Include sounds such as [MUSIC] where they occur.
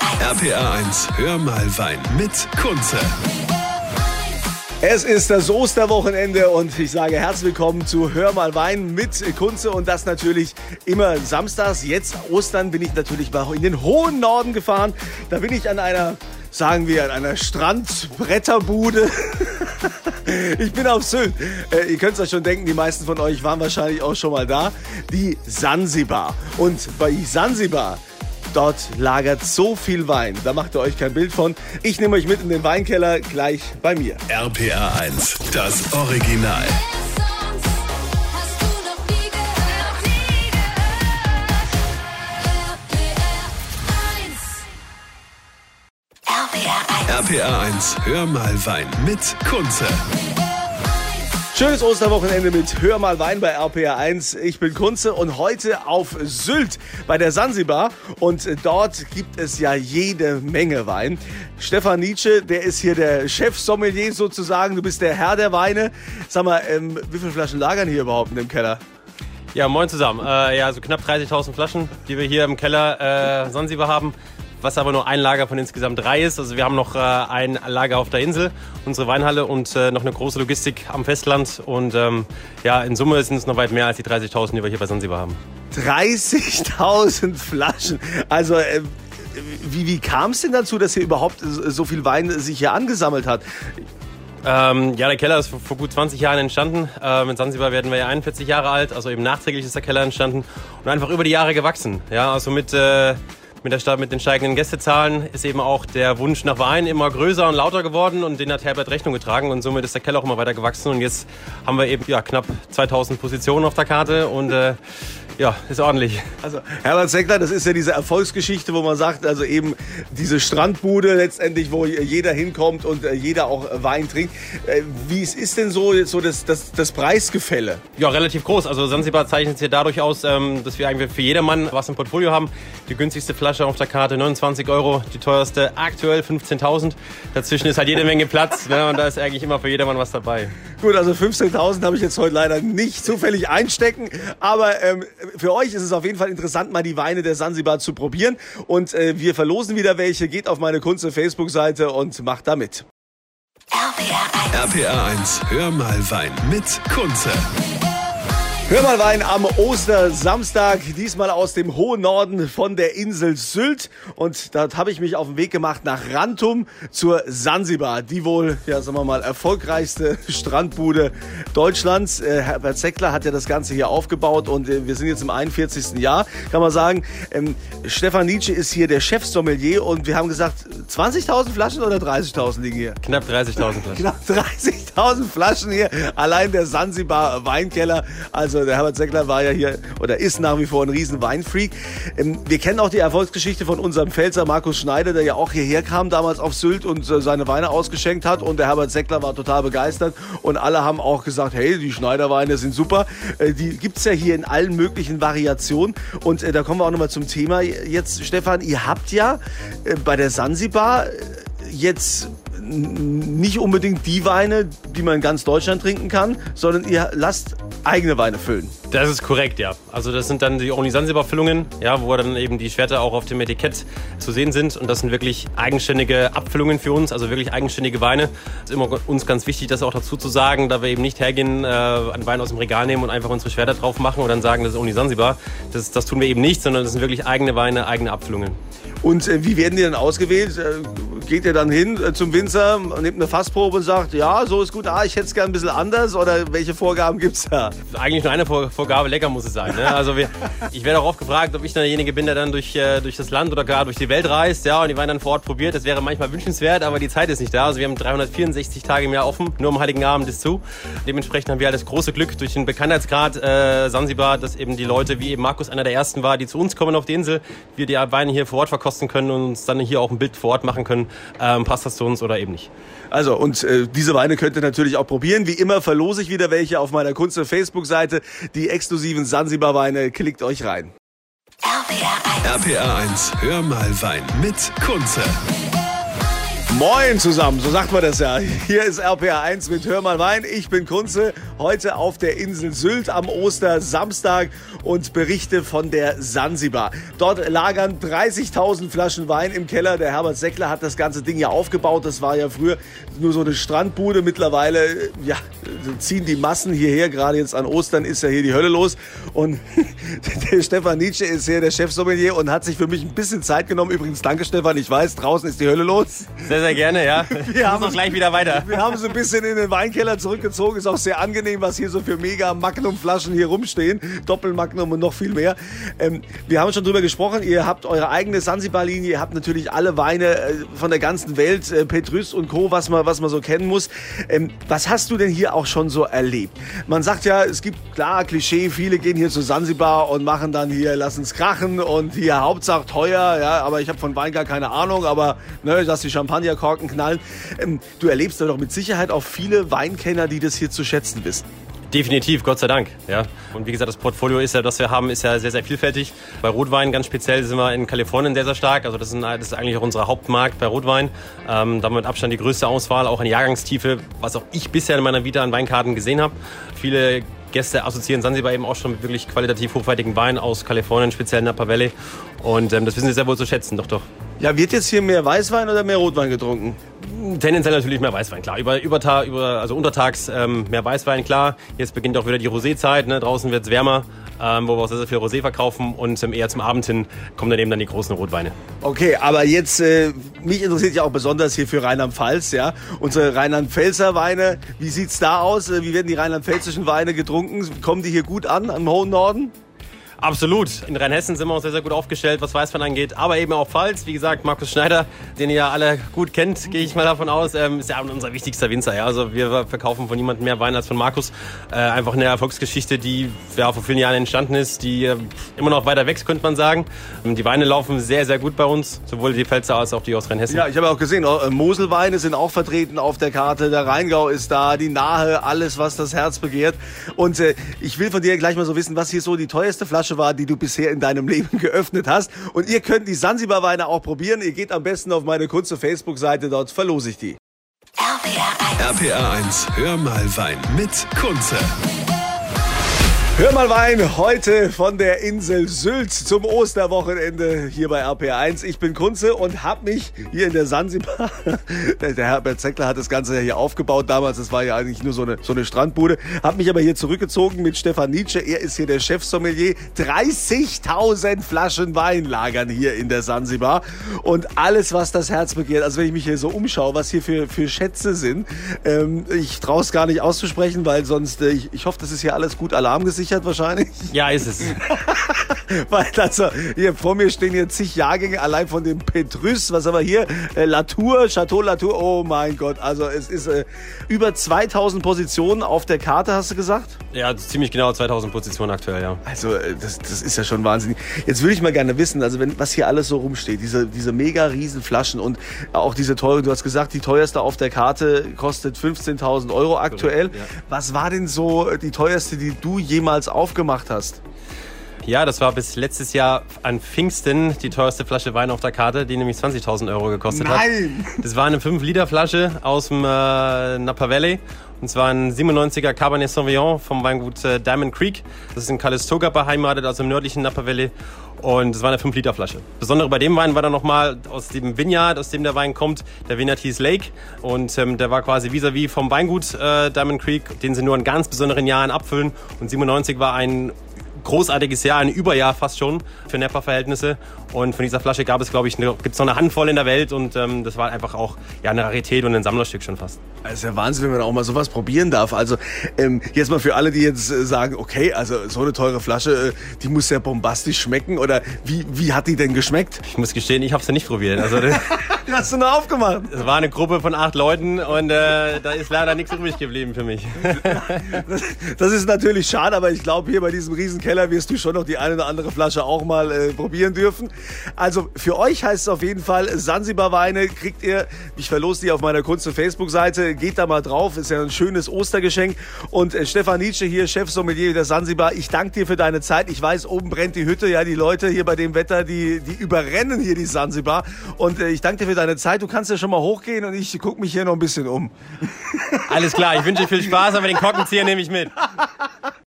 RPA 1, hör mal Wein mit Kunze. Es ist das Osterwochenende und ich sage herzlich willkommen zu Hör mal Wein mit Kunze und das natürlich immer samstags. Jetzt Ostern bin ich natürlich in den hohen Norden gefahren. Da bin ich an einer, sagen wir, an einer Strandbretterbude. [LAUGHS] Ich bin auf Sylt. Äh, ihr könnt es euch schon denken, die meisten von euch waren wahrscheinlich auch schon mal da. Die Sansibar. Und bei Sansibar Dort lagert so viel Wein. Da macht ihr euch kein Bild von. Ich nehme euch mit in den Weinkeller gleich bei mir. RPA 1, das Original. RPA 1, hör mal Wein mit Kunze. Schönes Osterwochenende mit Hör mal Wein bei RPR 1. Ich bin Kunze und heute auf Sylt bei der Sansibar. Und dort gibt es ja jede Menge Wein. Stefan Nietzsche, der ist hier der Chef-Sommelier sozusagen. Du bist der Herr der Weine. Sag mal, ähm, wie viele Flaschen lagern hier überhaupt in dem Keller? Ja, moin zusammen. Äh, ja, so knapp 30.000 Flaschen, die wir hier im Keller äh, Sansibar haben was aber nur ein Lager von insgesamt drei ist. Also wir haben noch äh, ein Lager auf der Insel, unsere Weinhalle und äh, noch eine große Logistik am Festland. Und ähm, ja, in Summe sind es noch weit mehr als die 30.000, die wir hier bei Sansibar haben. 30.000 [LAUGHS] Flaschen. Also äh, wie, wie kam es denn dazu, dass hier überhaupt so viel Wein sich hier angesammelt hat? Ähm, ja, der Keller ist vor, vor, gut 20 Jahren entstanden. Äh, mit Sansibar werden wir ja 41 Jahre alt, also eben nachträglich ist der Keller entstanden und einfach über die Jahre gewachsen. Ja, also mit äh, mit, der, mit den steigenden Gästezahlen ist eben auch der Wunsch nach Wein immer größer und lauter geworden und den hat Herbert Rechnung getragen und somit ist der Keller auch immer weiter gewachsen und jetzt haben wir eben ja, knapp 2000 Positionen auf der Karte und äh, ja, ist ordentlich. Also Herbert Seckler, das ist ja diese Erfolgsgeschichte, wo man sagt, also eben diese Strandbude letztendlich, wo jeder hinkommt und äh, jeder auch Wein trinkt. Äh, wie ist denn so, so das, das, das Preisgefälle? Ja, relativ groß. Also Sansibar zeichnet sich dadurch aus, ähm, dass wir eigentlich für jedermann was im Portfolio haben. Die günstigste Flasche auf der Karte 29 Euro, die teuerste aktuell 15.000. Dazwischen ist halt jede Menge Platz ne, und da ist eigentlich immer für jedermann was dabei. Gut, also 15.000 habe ich jetzt heute leider nicht zufällig einstecken, aber ähm, für euch ist es auf jeden Fall interessant, mal die Weine der Sansibar zu probieren. Und äh, wir verlosen wieder welche. Geht auf meine Kunze Facebook-Seite und macht da mit. RPR 1. RPR 1, hör mal Wein mit Kunze. Hör mal Wein am Ostersamstag, diesmal aus dem hohen Norden von der Insel Sylt. Und dort habe ich mich auf den Weg gemacht nach Rantum zur Sansibar, die wohl, ja, sagen wir mal, erfolgreichste [LAUGHS] Strandbude Deutschlands. Äh, Herbert Zeckler hat ja das Ganze hier aufgebaut und äh, wir sind jetzt im 41. Jahr, kann man sagen. Ähm, Stefan Nietzsche ist hier der Chefsommelier und wir haben gesagt, 20.000 Flaschen oder 30.000 liegen hier? Knapp 30.000 Flaschen. [LAUGHS] Knapp 30.000 Flaschen hier, allein der Sansibar Weinkeller. Also der Herbert Seckler war ja hier oder ist nach wie vor ein riesen Weinfreak. Ähm, wir kennen auch die Erfolgsgeschichte von unserem Pfälzer Markus Schneider, der ja auch hierher kam damals auf Sylt und äh, seine Weine ausgeschenkt hat. Und der Herbert Seckler war total begeistert. Und alle haben auch gesagt, hey, die Schneiderweine sind super. Äh, die gibt es ja hier in allen möglichen Variationen. Und äh, da kommen wir auch nochmal zum Thema jetzt, Stefan. Ihr habt ja bei der Sansibar jetzt nicht unbedingt die Weine, die man in ganz Deutschland trinken kann, sondern ihr lasst eigene Weine füllen. Das ist korrekt, ja. Also das sind dann die Only Sansibar Füllungen, ja, wo dann eben die Schwerter auch auf dem Etikett zu sehen sind und das sind wirklich eigenständige Abfüllungen für uns, also wirklich eigenständige Weine. Das ist immer uns ganz wichtig, das auch dazu zu sagen, da wir eben nicht hergehen, äh, einen Wein aus dem Regal nehmen und einfach unsere Schwerter drauf machen und dann sagen, das ist Only Sansibar. Das, das tun wir eben nicht, sondern das sind wirklich eigene Weine, eigene Abfüllungen. Und äh, wie werden die dann ausgewählt? Äh, geht ihr dann hin äh, zum Winzer, nimmt eine Fassprobe und sagt, ja, so ist gut, ah, ich hätte es gerne ein bisschen anders oder welche Vorgaben gibt es da? Eigentlich nur eine Vorgabe, lecker muss es sein. Ne? Also wir, [LAUGHS] ich werde auch oft gefragt, ob ich dann derjenige bin, der dann durch, äh, durch das Land oder gar durch die Welt reist ja, und die Weine dann vor Ort probiert. Das wäre manchmal wünschenswert, aber die Zeit ist nicht da. Also wir haben 364 Tage im Jahr offen, nur am Heiligen Abend ist zu. Dementsprechend haben wir halt das große Glück durch den Bekanntheitsgrad äh, Sansibar, dass eben die Leute, wie eben Markus einer der ersten war, die zu uns kommen auf die Insel, wir die Weine hier vor Ort verkosten können und uns dann hier auch ein Bild vor Ort machen können. Ähm, passt das zu uns oder eben nicht. Also, und äh, diese Weine könnt ihr natürlich auch probieren. Wie immer verlose ich wieder welche auf meiner Kunst- Facebook-Seite. Die exklusiven Sansibar-Weine, klickt euch rein. RPR 1. RPR 1, hör mal Wein mit Kunze. Moin zusammen, so sagt man das ja. Hier ist RPA 1 mit Hör mal Wein. Ich bin Kunze, heute auf der Insel Sylt am Ostersamstag und berichte von der Sansibar. Dort lagern 30.000 Flaschen Wein im Keller. Der Herbert Seckler hat das ganze Ding ja aufgebaut. Das war ja früher nur so eine Strandbude. Mittlerweile ja, ziehen die Massen hierher. Gerade jetzt an Ostern ist ja hier die Hölle los. Und [LAUGHS] der Stefan Nietzsche ist hier der Chefsommelier und hat sich für mich ein bisschen Zeit genommen. Übrigens, danke Stefan, ich weiß, draußen ist die Hölle los. Sehr, sehr gerne, ja. [LAUGHS] Wir haben uns gleich wieder weiter. Wir haben so ein bisschen in den Weinkeller zurückgezogen. Ist auch sehr angenehm, was hier so für mega Magnum-Flaschen hier rumstehen. Doppelmagnum und noch viel mehr. Ähm, wir haben schon drüber gesprochen. Ihr habt eure eigene Sansibar-Linie. Ihr habt natürlich alle Weine äh, von der ganzen Welt, äh, Petrus und Co., was man, was man so kennen muss. Ähm, was hast du denn hier auch schon so erlebt? Man sagt ja, es gibt klar Klischee, viele gehen hier zu Sansibar und machen dann hier, lassen es krachen und hier Hauptsache teuer. Ja, aber ich habe von Wein gar keine Ahnung, aber ne, dass die Champagnerkorken knallen. Ähm, du erlebst doch mit Sicherheit auch viele Weinkenner, die das hier zu schätzen wissen. Definitiv, Gott sei Dank. Ja. Und wie gesagt, das Portfolio ist ja, das wir haben, ist ja sehr, sehr vielfältig. Bei Rotwein ganz speziell sind wir in Kalifornien sehr, sehr stark. Also das ist, eigentlich auch unser Hauptmarkt bei Rotwein. Ähm, damit Abstand die größte Auswahl, auch in Jahrgangstiefe, was auch ich bisher in meiner Vita an Weinkarten gesehen habe. Viele Gäste assoziieren Sansibar eben auch schon mit wirklich qualitativ hochwertigen Wein aus Kalifornien, speziell Napa Valley. Und ähm, das wissen Sie sehr wohl zu schätzen, doch, doch. Ja, wird jetzt hier mehr Weißwein oder mehr Rotwein getrunken? Tendenziell natürlich mehr Weißwein, klar. Über, über, über also untertags ähm, mehr Weißwein, klar. Jetzt beginnt auch wieder die Rosézeit, ne? draußen wird es wärmer, ähm, wo wir auch sehr, sehr viel Rosé verkaufen und ähm, eher zum Abend hin kommen dann eben dann die großen Rotweine. Okay, aber jetzt, äh, mich interessiert ja auch besonders hier für Rheinland-Pfalz, ja. Unsere Rheinland-Pfälzer Weine, wie sieht's da aus? Äh, wie werden die rheinland-pfälzischen Weine getrunken? Kommen die hier gut an, am hohen Norden? Absolut. In Rheinhessen sind wir uns sehr, sehr gut aufgestellt, was Weißwein angeht. Aber eben auch Pfalz. Wie gesagt, Markus Schneider, den ihr ja alle gut kennt, gehe ich mal davon aus, ähm, ist ja unser wichtigster Winzer. Ja. Also wir verkaufen von niemandem mehr Wein als von Markus. Äh, einfach eine Erfolgsgeschichte, die ja, vor vielen Jahren entstanden ist, die äh, immer noch weiter wächst, könnte man sagen. Ähm, die Weine laufen sehr, sehr gut bei uns. Sowohl die Pfälzer als auch die aus Rheinhessen. Ja, ich habe auch gesehen, äh, Moselweine sind auch vertreten auf der Karte. Der Rheingau ist da, die Nahe, alles, was das Herz begehrt. Und äh, ich will von dir gleich mal so wissen, was hier so die teuerste Flasche war, die du bisher in deinem Leben geöffnet hast. Und ihr könnt die Sansibar-Weine auch probieren. Ihr geht am besten auf meine Kunze Facebook-Seite, dort verlose ich die. RPA 1. RPA 1, hör mal Wein mit Kunze. Hör mal Wein, heute von der Insel Sylt zum Osterwochenende hier bei RP1. Ich bin Kunze und habe mich hier in der Sansibar, [LAUGHS] der Herbert Zeckler hat das Ganze ja hier aufgebaut damals, das war ja eigentlich nur so eine, so eine Strandbude, habe mich aber hier zurückgezogen mit Stefan Nietzsche, er ist hier der Chefsommelier. 30.000 Flaschen Wein lagern hier in der Sansibar. Und alles, was das Herz begehrt, also wenn ich mich hier so umschaue, was hier für, für Schätze sind, ähm, ich traue es gar nicht auszusprechen, weil sonst, äh, ich, ich hoffe, das ist hier alles gut alarmgesichert gesichert wahrscheinlich? Ja, ist es. [LAUGHS] Weil also, hier vor mir stehen hier zig Jahrgänge allein von dem Petrus, was aber hier, äh, Latour, Chateau Latour, oh mein Gott, also es ist äh, über 2000 Positionen auf der Karte, hast du gesagt? Ja, ziemlich genau 2000 Positionen aktuell, ja. Also äh, das, das ist ja schon wahnsinnig. Jetzt würde ich mal gerne wissen, also wenn, was hier alles so rumsteht, diese, diese mega riesen Flaschen und auch diese teure, du hast gesagt, die teuerste auf der Karte kostet 15.000 Euro aktuell. Ja. Was war denn so die teuerste, die du jemals damals aufgemacht hast? Ja, das war bis letztes Jahr an Pfingsten die teuerste Flasche Wein auf der Karte, die nämlich 20.000 Euro gekostet Nein. hat. Nein! Das war eine 5-Liter-Flasche aus dem äh, Napa Valley. Und zwar ein 97er Cabernet Sauvignon vom Weingut äh, Diamond Creek. Das ist in Calistoga beheimatet, also im nördlichen Napa Valley. Und es war eine 5-Liter-Flasche. Besondere bei dem Wein war dann nochmal aus dem Vineyard, aus dem der Wein kommt, der Vineyard hieß Lake. Und ähm, der war quasi vis-à-vis -vis vom Weingut äh, Diamond Creek, den sie nur in ganz besonderen Jahren abfüllen. Und 97 war ein großartiges Jahr, ein Überjahr fast schon für Napa-Verhältnisse. Und von dieser Flasche gab es, glaube ich, gibt es noch eine Handvoll in der Welt und ähm, das war einfach auch ja, eine Rarität und ein Sammlerstück schon fast. Das ist ja Wahnsinn, wenn man auch mal sowas probieren darf. Also ähm, jetzt mal für alle, die jetzt äh, sagen, okay, also so eine teure Flasche, äh, die muss ja bombastisch schmecken oder wie, wie hat die denn geschmeckt? Ich muss gestehen, ich habe sie nicht probiert. Also, [LAUGHS] hast du nur aufgemacht? Es war eine Gruppe von acht Leuten und äh, da ist leider nichts übrig geblieben für mich. das, ist natürlich schade, aber ich glaube, hier bei diesem Riesenkeller wirst du schon noch die eine oder andere Flasche auch mal äh, probieren dürfen. Also für euch heißt es auf jeden Fall Sansibar Weine kriegt ihr. Ich verlose die auf meiner Kunst- und Facebook-Seite. Geht da mal drauf. Ist ja ein schönes Ostergeschenk. Und äh, Stefan Nietzsche hier, Chef Sommelier der Sansibar. Ich danke dir für deine Zeit. Ich weiß, oben brennt die Hütte. Ja, die Leute hier bei dem Wetter, die, die überrennen hier die Sansibar. Und äh, ich danke dir für deine deine Zeit. Du kannst ja schon mal hochgehen und ich gucke mich hier noch ein bisschen um. Alles klar, ich wünsche dir viel Spaß, aber den Korkenzieher nehme ich mit. [LAUGHS]